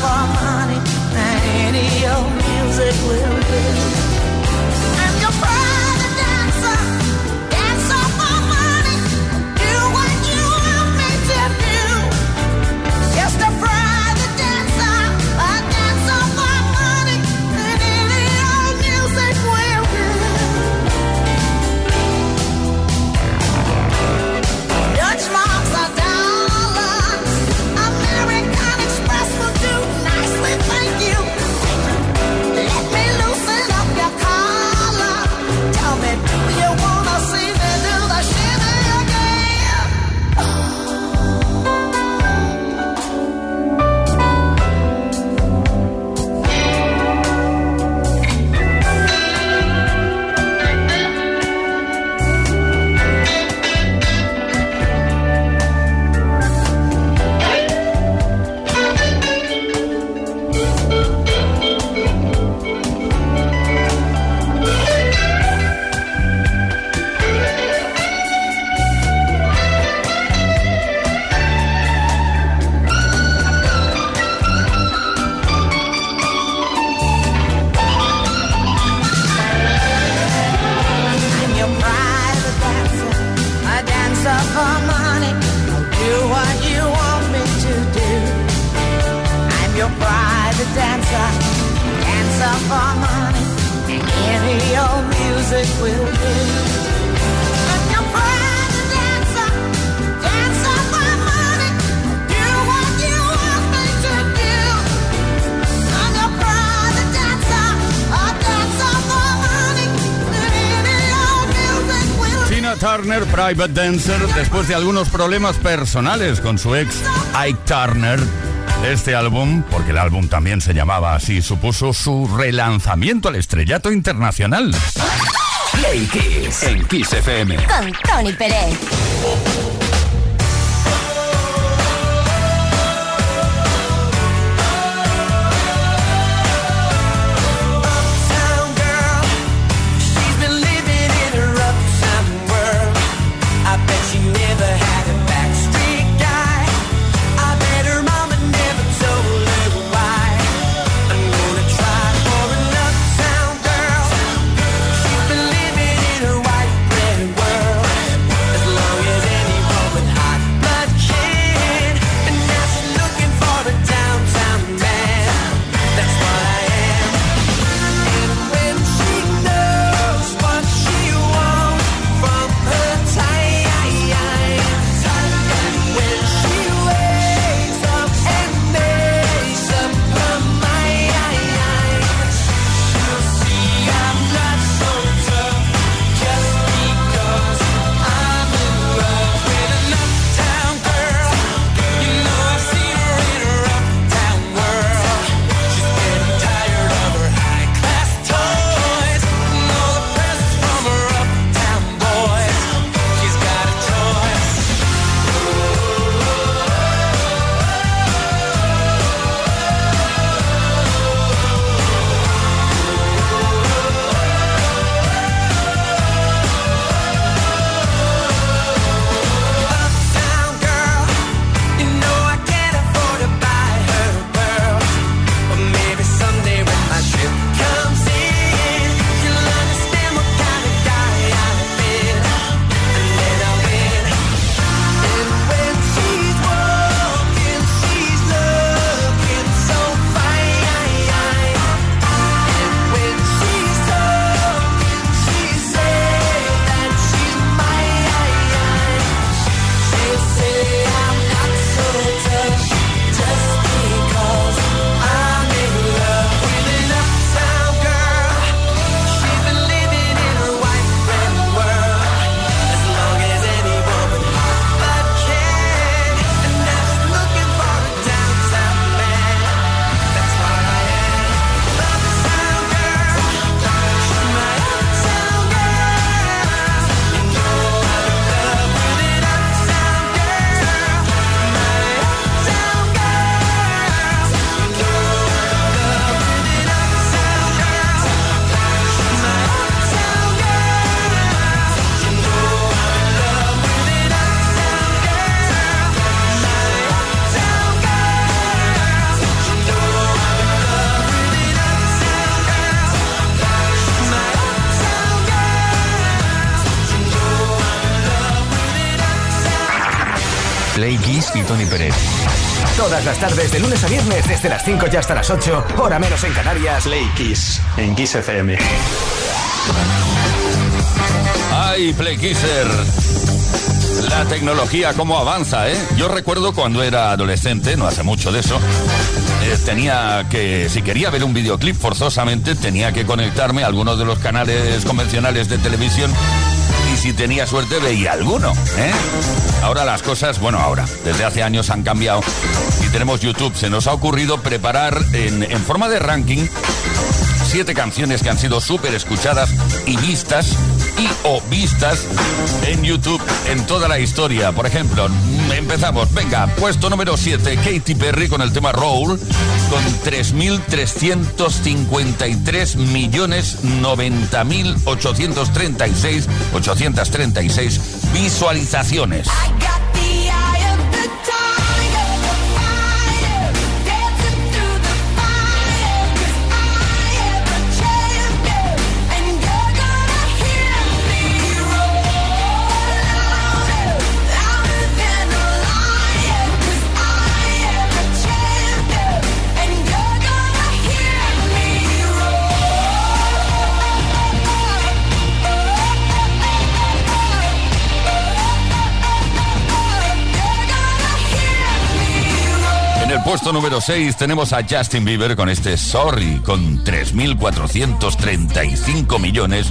for money, and any old music will do. Turner, Private Dancer, después de algunos problemas personales con su ex Ike Turner. Este álbum, porque el álbum también se llamaba así, supuso su relanzamiento al estrellato internacional. Play Kiss en Kiss FM. Con Tony Pérez. Y Tony Pérez. Todas las tardes, de lunes a viernes, desde las 5 y hasta las 8, hora menos en Canarias. Play Kiss en Kiss FM. ¡Ay, Play Kisser! La tecnología cómo avanza, ¿eh? Yo recuerdo cuando era adolescente, no hace mucho de eso, eh, tenía que, si quería ver un videoclip forzosamente, tenía que conectarme a algunos de los canales convencionales de televisión si tenía suerte veía alguno, ¿eh? Ahora las cosas, bueno, ahora, desde hace años han cambiado y tenemos YouTube. Se nos ha ocurrido preparar en, en forma de ranking siete canciones que han sido súper escuchadas y vistas y o vistas en YouTube en toda la historia. Por ejemplo, empezamos. Venga, puesto número 7, Katy Perry con el tema Roll, con 3.353 millones 90 mil 836, 836 visualizaciones. Puesto número 6 tenemos a Justin Bieber con este Sorry, con 3.435 millones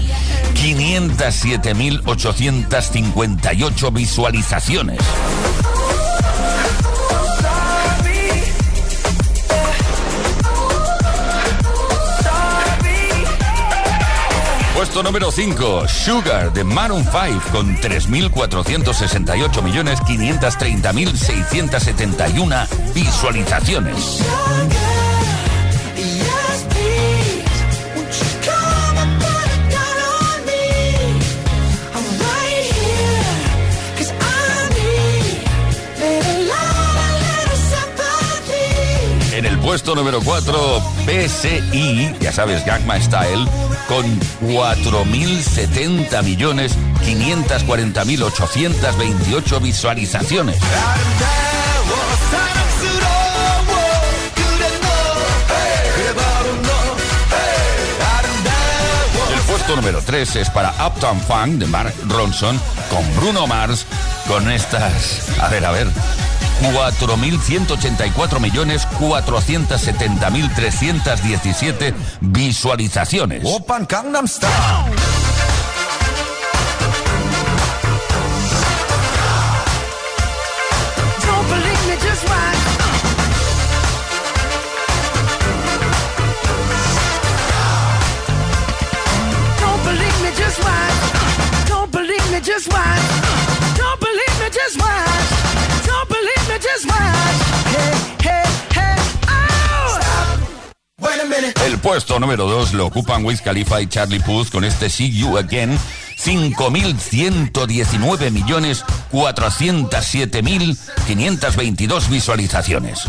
507.858 visualizaciones. Puesto número 5, Sugar de Maroon 5 con 3.468 millones 530.671 visualizaciones. En el puesto número 4, PSI, ya sabes, Gagma Style, con 4.070 millones 540.828 visualizaciones. El puesto número 3 es para Uptown Funk de Mark Ronson con Bruno Mars con estas, a ver, a ver, 4.184 millones 470.317 visualizaciones. Open Gangnam Style. Puesto número 2 lo ocupan Wiz Khalifa y Charlie Puth con este See You Again. 5.119 millones 407.522 visualizaciones.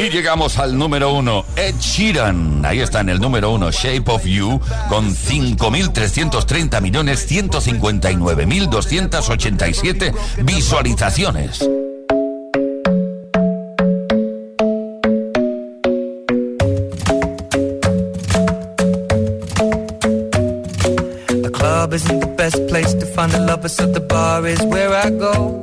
Y llegamos al número uno, Ed Sheeran. Ahí está en el número uno, Shape of You, con 5.330 millones 159.287 visualizaciones. The club isn't the best place to find a lover, so the bar is where I go.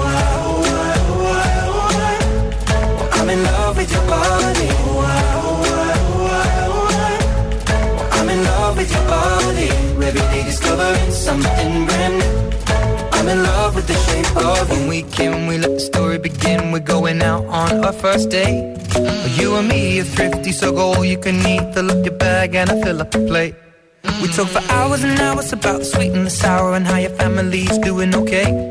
I'm in love with your body. Every day discovering something brand new. I'm in love with the shape of. When we came, we let the story begin. We're going out on our first date. You and me are thrifty, so go all you can eat. Fill up your bag and I fill up the plate. We talk for hours and hours about the sweet and the sour and how your family's doing okay.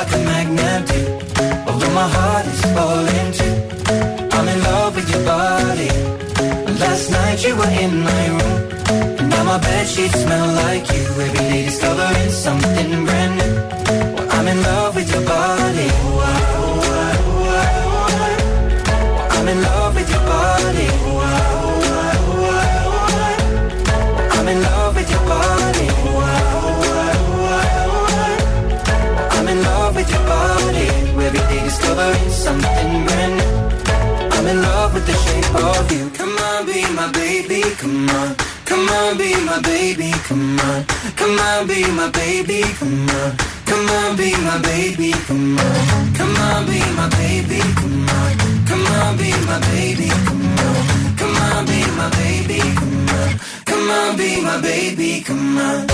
Like a magnet do. Although my heart is falling too. I'm in love with your body. Last night you were in my room. And now my sheets smell like you. Every day discovering something brand new. Well, I'm in love with your body. Come on. Come on, be my baby, come on. Come on, be my baby, come on. Come on, be my baby, come on. Come on, be my baby, come on. Come on, be my baby, come on. Come on, be my baby, come on. Come on, be my baby, come on.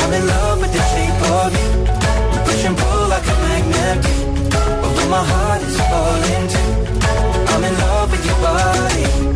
I'm in love with the shape of you. We push and pull like a magnet. Although my heart is falling too. I'm in love with your body.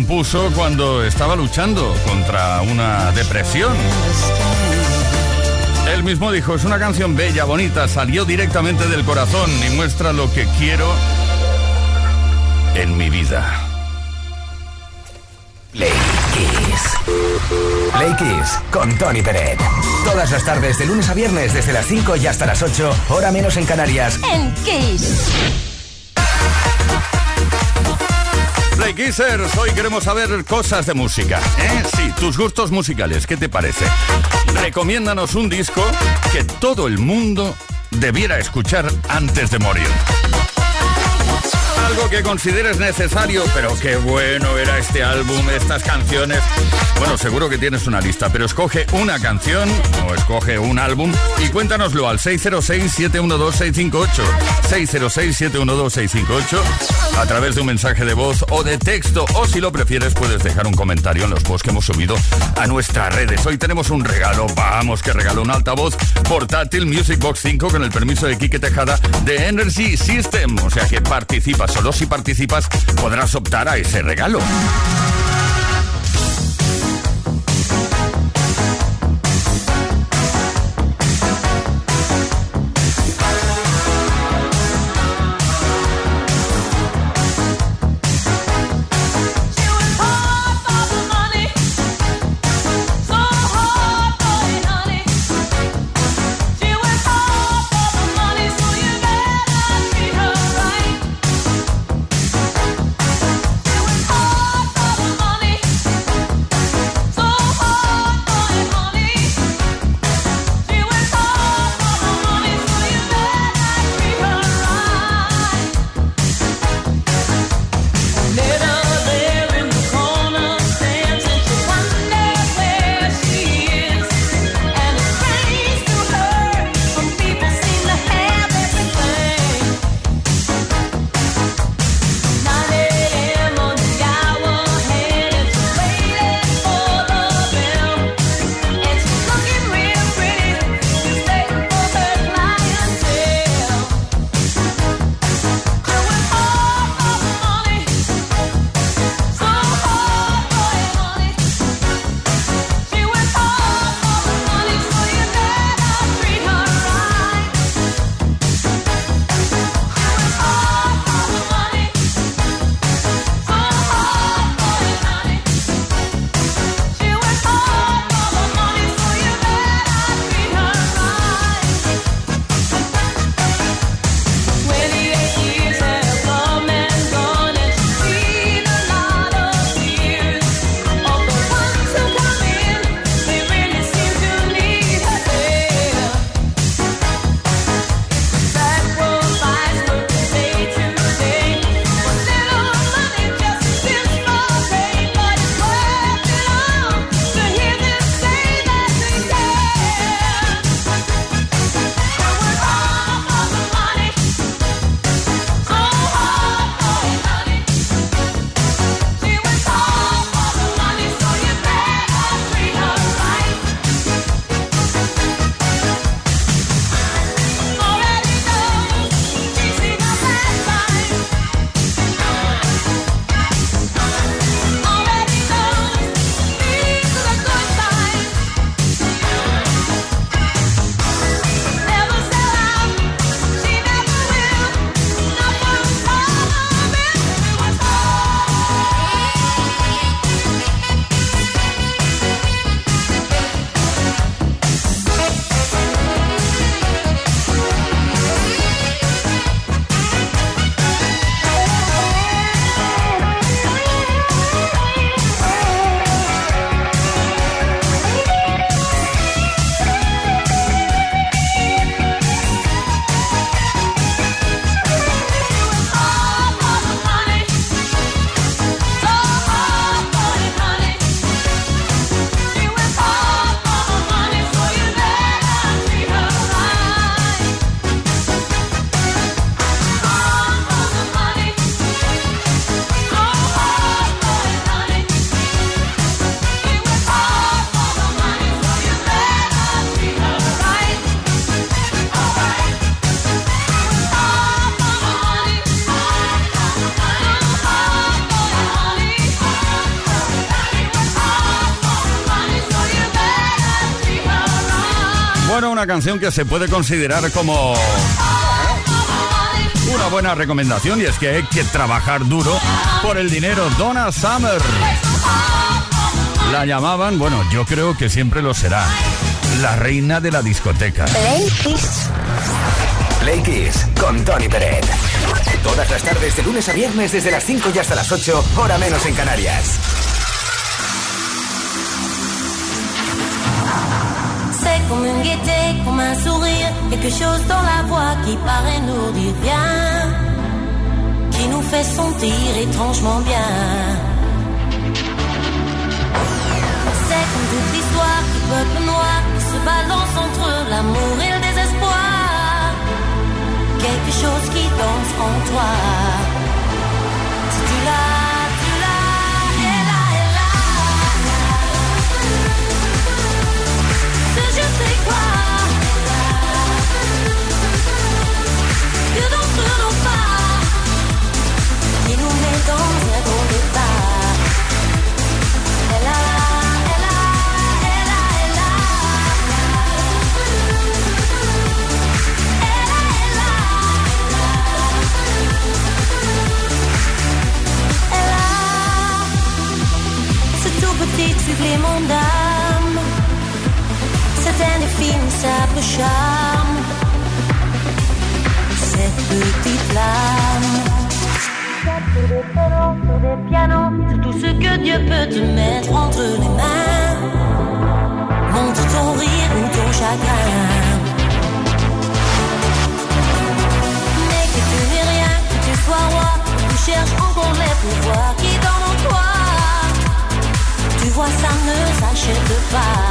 Compuso cuando estaba luchando contra una depresión. Él mismo dijo, es una canción bella, bonita, salió directamente del corazón y muestra lo que quiero en mi vida. Play Kiss. Play Kiss con Tony Peret. Todas las tardes de lunes a viernes desde las 5 y hasta las 8, hora menos en Canarias. En Kiss. Kissers, hoy queremos saber cosas de música. ¿eh? Sí, tus gustos musicales, ¿qué te parece? Recomiéndanos un disco que todo el mundo debiera escuchar antes de morir. Algo que consideres necesario, pero qué bueno era este álbum, estas canciones. Bueno, seguro que tienes una lista, pero escoge una canción o escoge un álbum y cuéntanoslo al 606-712-658. 606-712-658 a través de un mensaje de voz o de texto. O si lo prefieres, puedes dejar un comentario en los posts que hemos subido a nuestras redes. Hoy tenemos un regalo, vamos, que regalo un altavoz portátil Music Box 5 con el permiso de Quique Tejada de Energy System. O sea que participa, solo si participas podrás optar a ese regalo. Canción que se puede considerar como una buena recomendación y es que hay que trabajar duro por el dinero. Donna Summer. La llamaban, bueno, yo creo que siempre lo será, la reina de la discoteca. Play Kiss. Play Kiss con Tony Peret. Todas las tardes de lunes a viernes desde las 5 y hasta las 8, hora menos en Canarias. Gaieté, comme un sourire, quelque chose dans la voix qui paraît nous dire bien, qui nous fait sentir étrangement bien. C'est comme toute l'histoire du peuple noir qui se balance entre l'amour et le désespoir, quelque chose qui danse en toi. Si charme. Cette petite flamme. Des pianos, tout ce que Dieu peut te mettre entre les mains. Montre ton rire ou ton chagrin. Mais que tu n'es rien, que tu sois roi, tu cherches encore les pouvoirs qui dorment en toi. Tu vois, ça ne s'achète pas.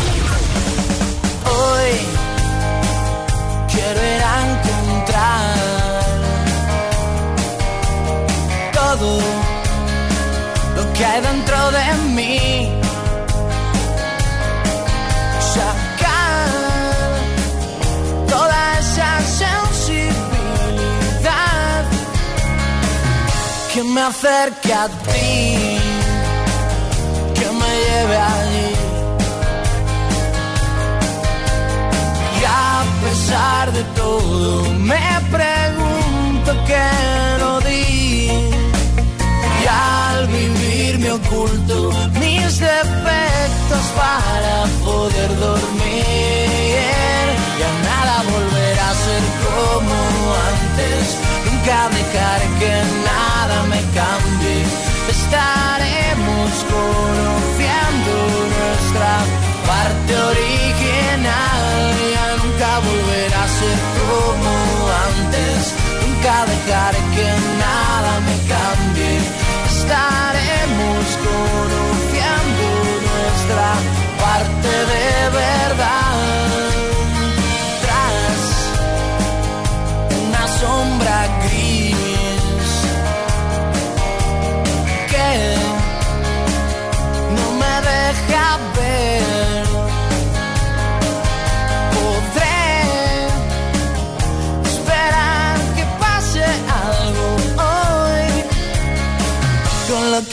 Que hay dentro de mí. Sacar toda esa sensibilidad que me acerque a ti, que me lleve allí. Y a pesar de todo, me pregunto qué oculto mis defectos para poder dormir. Ya nada volverá a ser como antes. Nunca dejaré que nada me cambie. Estaremos conociendo nuestra parte original. Ya nunca volverá a ser como antes. Nunca dejaré que nada me cambie. Estaremos desconociendo nuestra parte de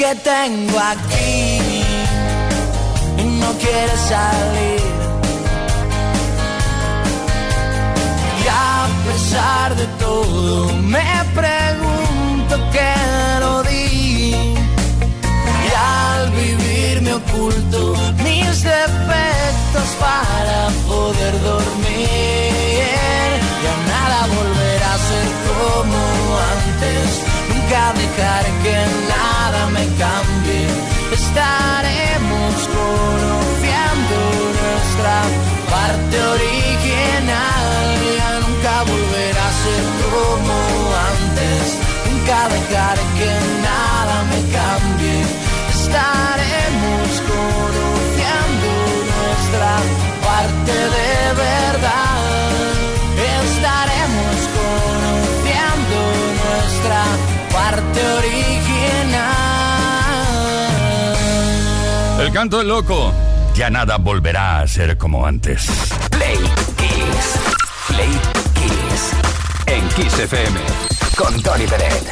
que tengo aquí no quiere salir. Y a pesar de todo me pregunto qué lo di. Y al vivir me oculto mis defectos para poder dormir. dejar que nada me cambie. Estaremos conociendo nuestra parte original. El canto del loco. Ya nada volverá a ser como antes. Play Kiss. Play Kiss. En Kiss FM. Con Tony Pérez.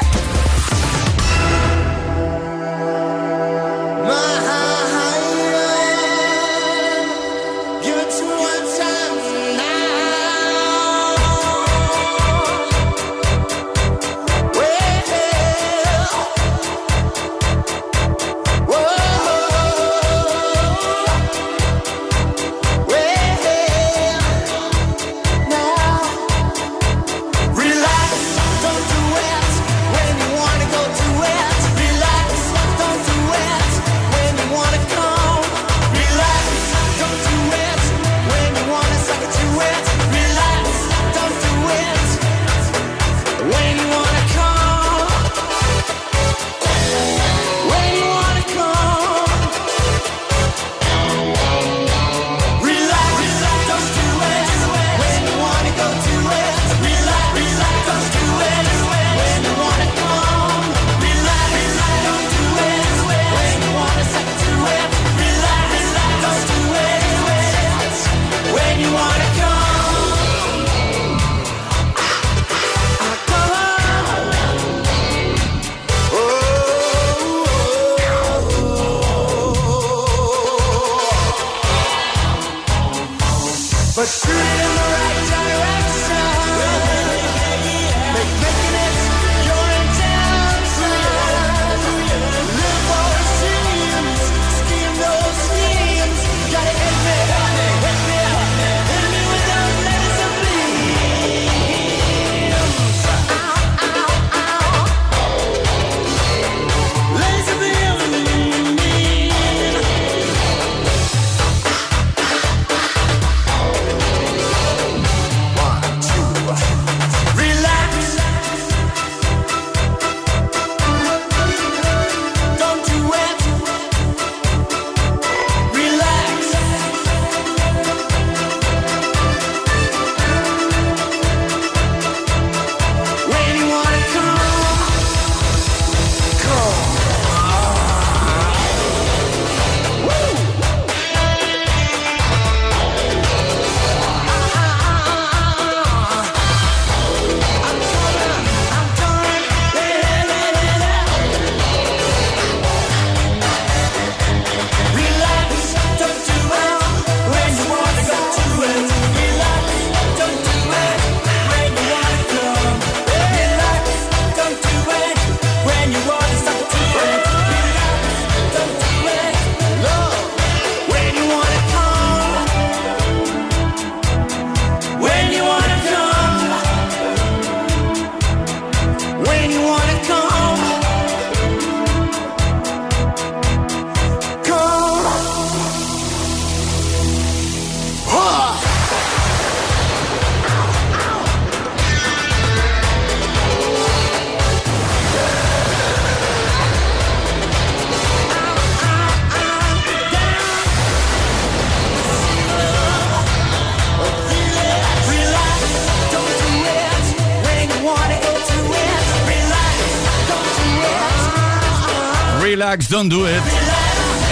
Don't Do It.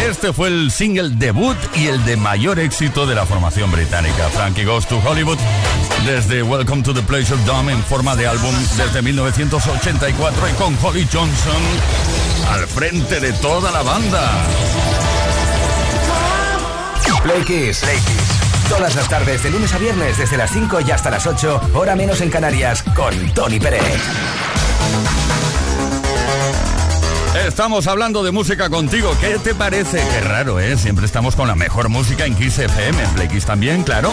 Este fue el single debut y el de mayor éxito de la formación británica. Frankie Goes to Hollywood desde Welcome to the Pleasure Dome en forma de álbum desde 1984 y con Holly Johnson al frente de toda la banda. Play Kiss. Play Kiss. Todas las tardes, de lunes a viernes, desde las 5 y hasta las 8, hora menos en Canarias, con Tony Pérez. Estamos hablando de música contigo. ¿Qué te parece? Qué raro, ¿eh? Siempre estamos con la mejor música en Kiss FM. En Play Kiss también, claro.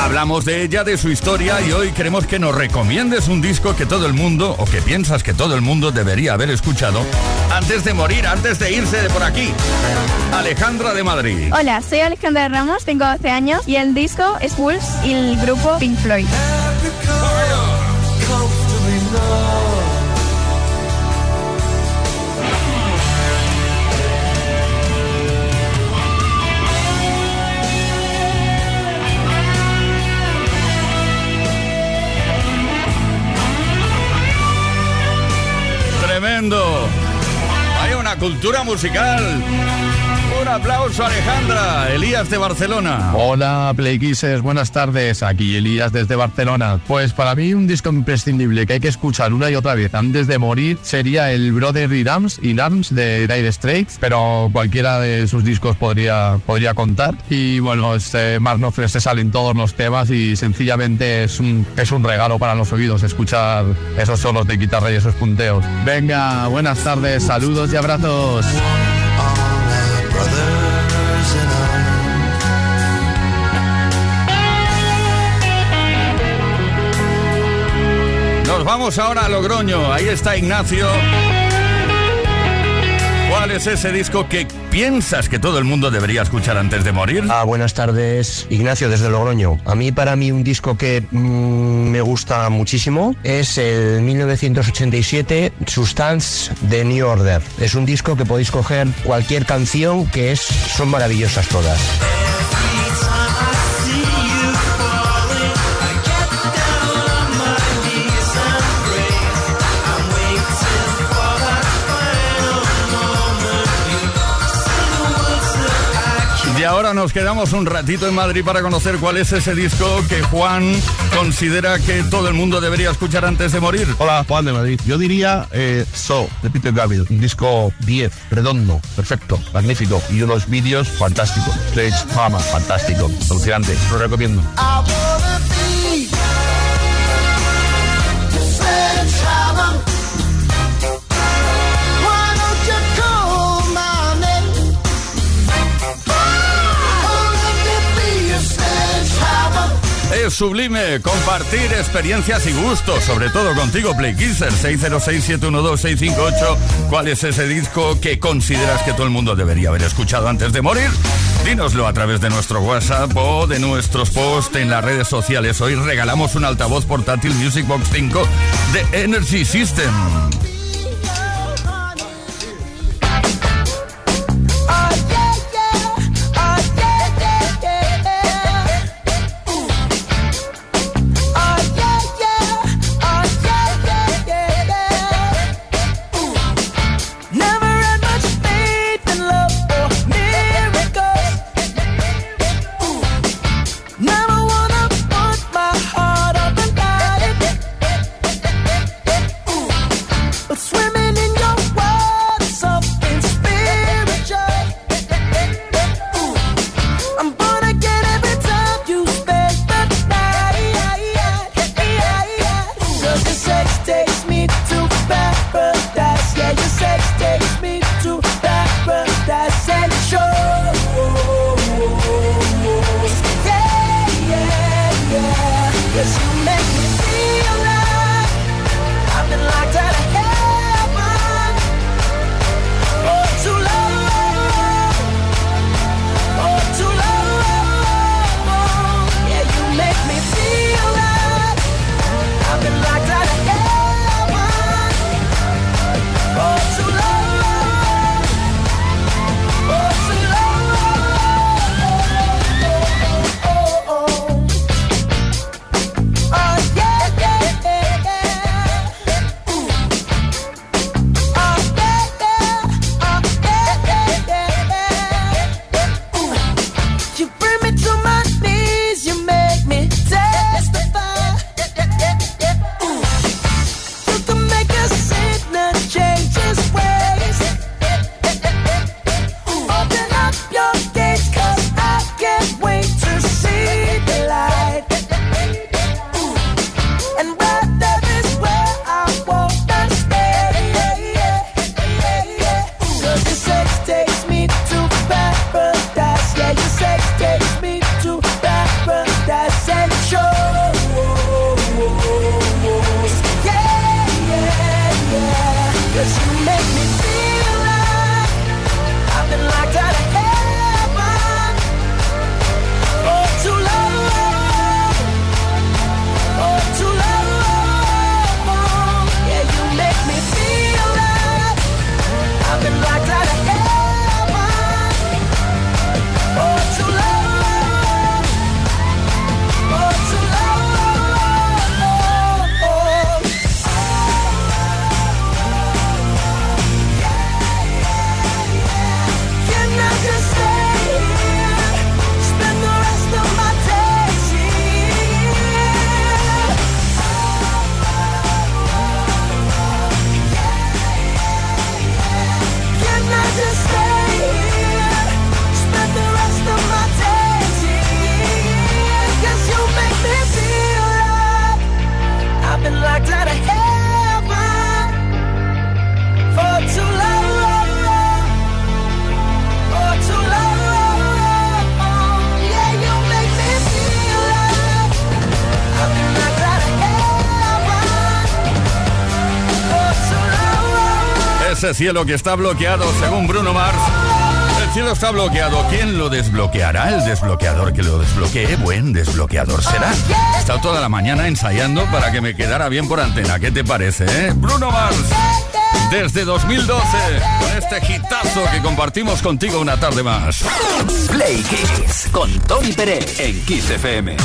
Hablamos de ella, de su historia y hoy queremos que nos recomiendes un disco que todo el mundo, o que piensas que todo el mundo debería haber escuchado antes de morir, antes de irse de por aquí. Alejandra de Madrid. Hola, soy Alejandra Ramos, tengo 12 años y el disco es Pulse y el grupo Pink Floyd. Tremendo. Una cultura musical. Un aplauso, Alejandra. Elías de Barcelona. Hola, Playkissers, buenas tardes. Aquí Elías desde Barcelona. Pues para mí un disco imprescindible que hay que escuchar una y otra vez antes de morir sería el Brotherly Arms in Arms de Dire Straits, pero cualquiera de sus discos podría, podría contar. Y bueno, este Mark Knopfler se salen todos los temas y sencillamente es un, es un regalo para los oídos escuchar esos solos de guitarra y esos punteos. Venga, buenas tardes, saludos y abrazos. Nos vamos ahora a Logroño. Ahí está Ignacio. ¿Cuál es ese disco que piensas que todo el mundo debería escuchar antes de morir? Ah, buenas tardes, Ignacio desde Logroño. A mí, para mí, un disco que mm, me gusta muchísimo es el 1987 Substance de New Order. Es un disco que podéis coger cualquier canción que es, son maravillosas todas. Ahora nos quedamos un ratito en Madrid para conocer cuál es ese disco que Juan considera que todo el mundo debería escuchar antes de morir. Hola, Juan de Madrid. Yo diría eh, So, de Peter Gabriel. Un disco 10, redondo, perfecto, magnífico. Y unos vídeos fantásticos. Stage fama, fantástico, alucinante. Lo recomiendo. Sublime compartir experiencias y gustos, sobre todo contigo, Play Kisser 606-712-658. ¿Cuál es ese disco que consideras que todo el mundo debería haber escuchado antes de morir? Dínoslo a través de nuestro WhatsApp o de nuestros posts en las redes sociales. Hoy regalamos un altavoz portátil Music Box 5 de Energy System. Ese cielo que está bloqueado según Bruno Mars. El cielo está bloqueado. ¿Quién lo desbloqueará? El desbloqueador que lo desbloquee. Buen desbloqueador será. He estado toda la mañana ensayando para que me quedara bien por antena. ¿Qué te parece, eh? Bruno Mars. Desde 2012, con este hitazo que compartimos contigo una tarde más. Play Kiss con Tony Pérez en Kiss FM.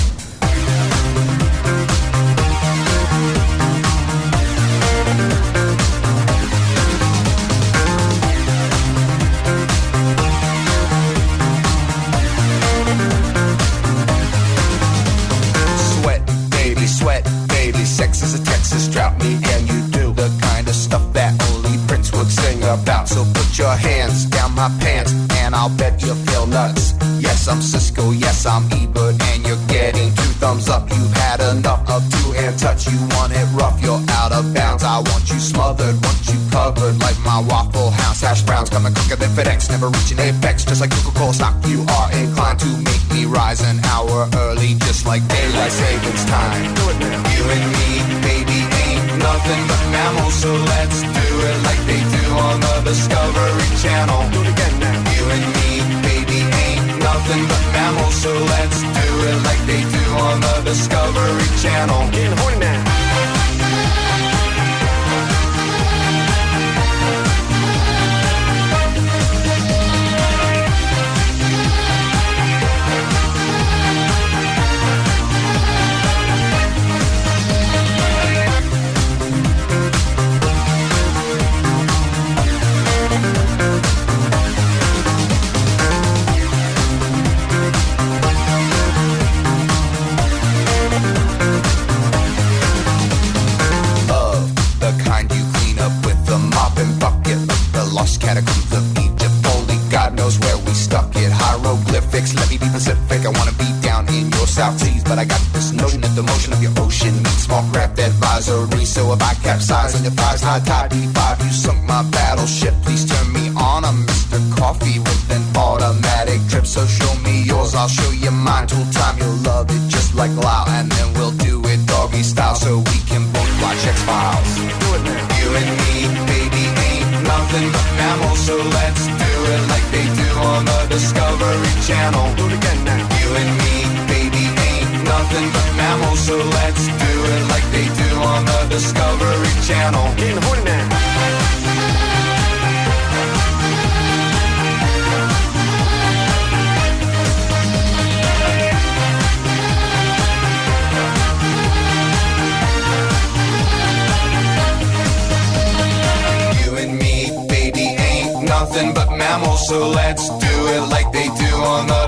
My pants, and I'll bet you feel nuts. Yes, I'm Cisco. Yes, I'm Ebert, and you're getting two thumbs up. You've had enough of two-hand touch. You want it rough, you're out of bounds. I want you smothered, want you covered like my Waffle House hash browns. Coming quicker than FedEx, never reaching apex. Just like Coca-Cola stock, you are inclined to make me rise an hour early, just like daylight savings time. You and me, baby, ain't nothing but mammals, so let's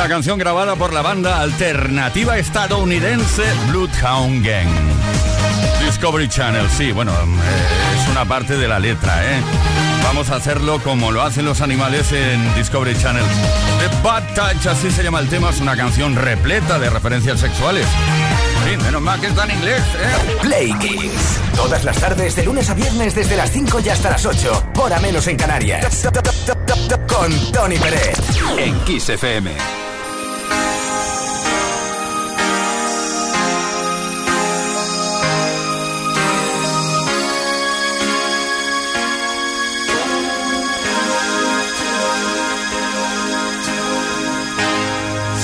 Una canción grabada por la banda alternativa estadounidense Bloodhound Gang. Discovery Channel, sí, bueno, eh, es una parte de la letra, ¿eh? Vamos a hacerlo como lo hacen los animales en Discovery Channel. The Bad Touch, así se llama el tema, es una canción repleta de referencias sexuales. Sí, menos mal que está en inglés, ¿eh? Play Kiss. Todas las tardes, de lunes a viernes, desde las 5 y hasta las 8. Hora menos en Canarias. Con Tony Pérez. En Kiss FM.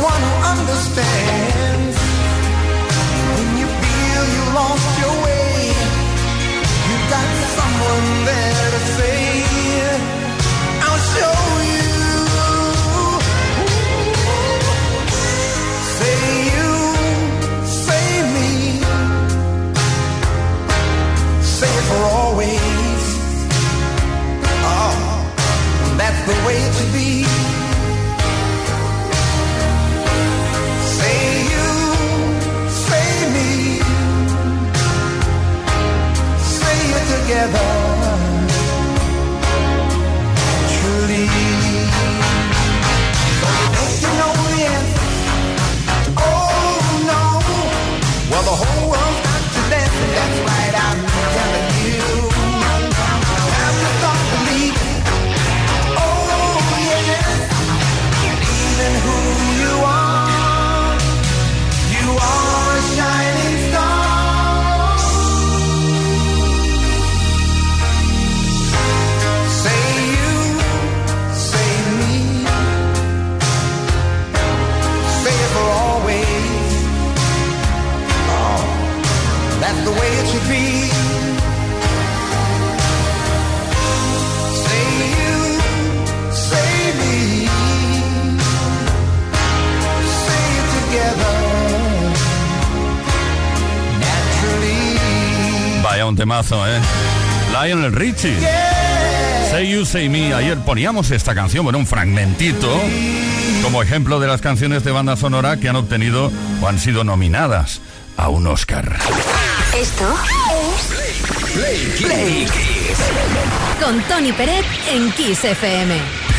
someone who understands. When you feel you lost your way, you got someone there to say, I'll show you. Say you, say me, say it for always. Oh, that's the way to be. together. un temazo, ¿eh? Lionel Richie. Say You, Say Me. Ayer poníamos esta canción, bueno, un fragmentito, como ejemplo de las canciones de banda sonora que han obtenido o han sido nominadas a un Oscar. Esto es Play, Play, Con Tony Pérez en Kiss FM.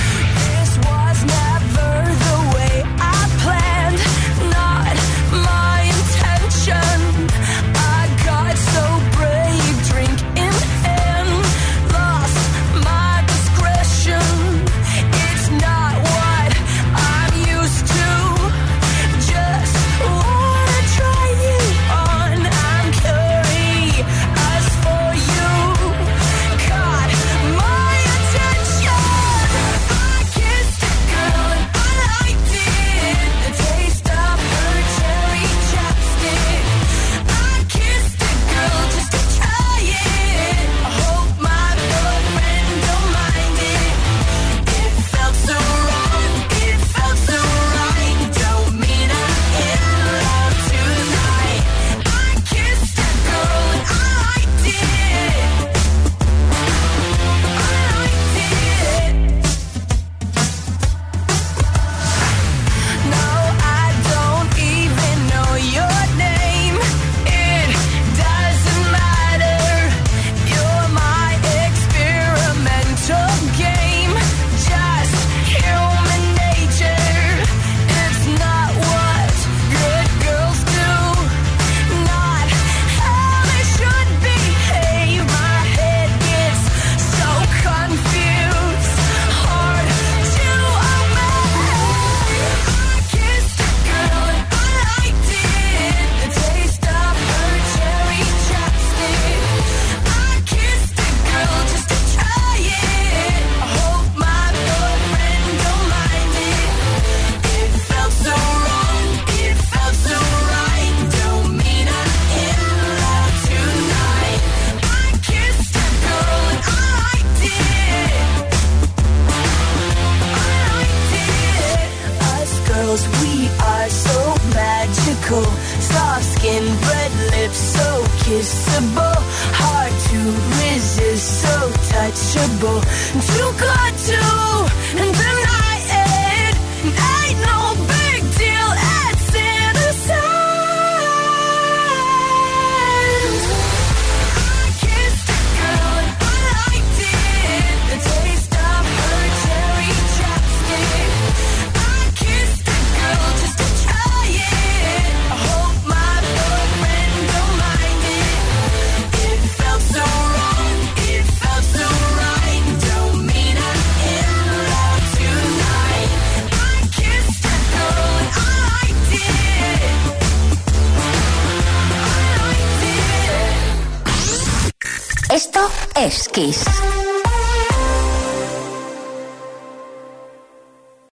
Kiss.